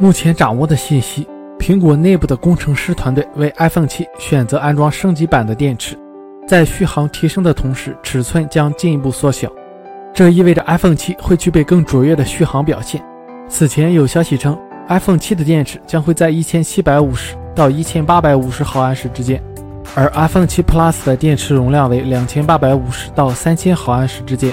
目前掌握的信息，苹果内部的工程师团队为 iPhone 7选择安装升级版的电池，在续航提升的同时，尺寸将进一步缩小。这意味着 iPhone 7会具备更卓越的续航表现。此前有消息称，iPhone 7的电池将会在1750到1850毫安时之间。而 iPhone 7 Plus 的电池容量为两千八百五十到三千毫安时之间。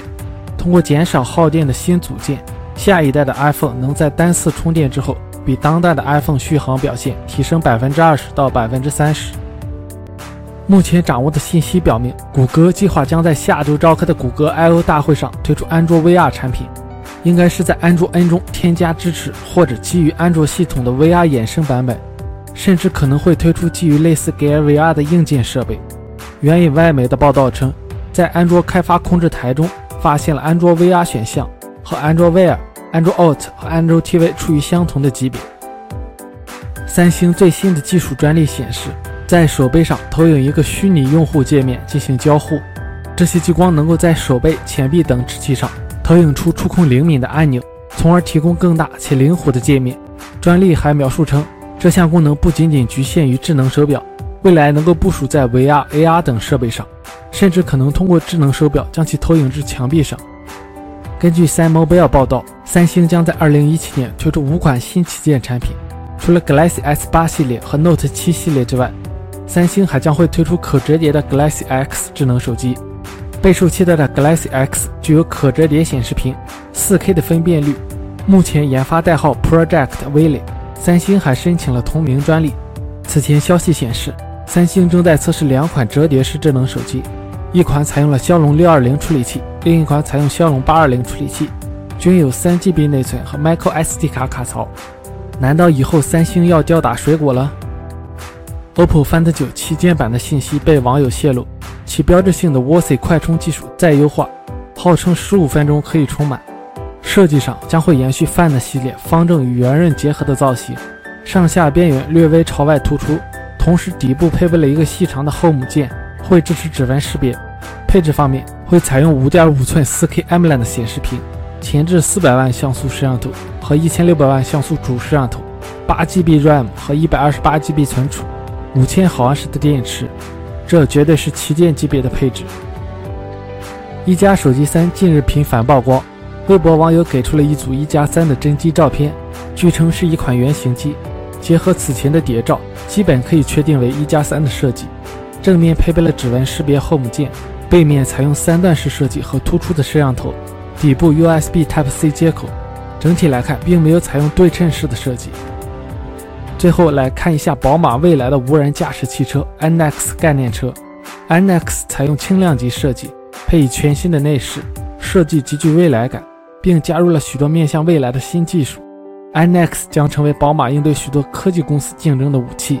通过减少耗电的新组件，下一代的 iPhone 能在单次充电之后，比当代的 iPhone 续航表现提升百分之二十到百分之三十。目前掌握的信息表明，谷歌计划将在下周召开的谷歌 I/O 大会上推出安卓 VR 产品，应该是在安卓 N 中添加支持或者基于安卓系统的 VR 衍生版本。甚至可能会推出基于类似 Gear VR 的硬件设备。援引外媒的报道称，在安卓开发控制台中发现了安卓 VR 选项和安卓 Wear、安卓 Auto 和安卓 TV 处于相同的级别。三星最新的技术专利显示，在手背上投影一个虚拟用户界面进行交互，这些激光能够在手背、前臂等肢体上投影出触控灵敏的按钮，从而提供更大且灵活的界面。专利还描述称。这项功能不仅仅局限于智能手表，未来能够部署在 VR、AR 等设备上，甚至可能通过智能手表将其投影至墙壁上。根据 Sam Mobile 报道，三星将在2017年推出五款新旗舰产品，除了 Galaxy S8 系列和 Note 7系列之外，三星还将会推出可折叠的 Galaxy X 智能手机。备受期待的 Galaxy X 具有可折叠显示屏、4K 的分辨率，目前研发代号 Project Willy。三星还申请了同名专利。此前消息显示，三星正在测试两款折叠式智能手机，一款采用了骁龙六二零处理器，另一款采用骁龙八二零处理器，均有三 GB 内存和 micro SD 卡卡槽。难道以后三星要吊打水果了？OPPO Find 9旗舰版的信息被网友泄露，其标志性的 WASI 快充技术再优化，号称十五分钟可以充满。设计上将会延续 Find 系列方正与圆润结合的造型，上下边缘略微朝外突出，同时底部配备了一个细长的 Home 键，会支持指纹识别。配置方面会采用5.5寸 4K AMOLED 显示屏，前置400万像素摄像头和1600万像素主摄像头，8GB RAM 和 128GB 存储，5000毫安时的电池，这绝对是旗舰级别的配置。一加手机三近日频繁曝光。微博网友给出了一组一加三的真机照片，据称是一款原型机，结合此前的谍照，基本可以确定为一加三的设计。正面配备了指纹识别 Home 键，背面采用三段式设计和突出的摄像头，底部 USB Type C 接口。整体来看，并没有采用对称式的设计。最后来看一下宝马未来的无人驾驶汽车 NX 概念车，NX 采用轻量级设计，配以全新的内饰，设计极具未来感。并加入了许多面向未来的新技术，iNEX 将成为宝马应对许多科技公司竞争的武器。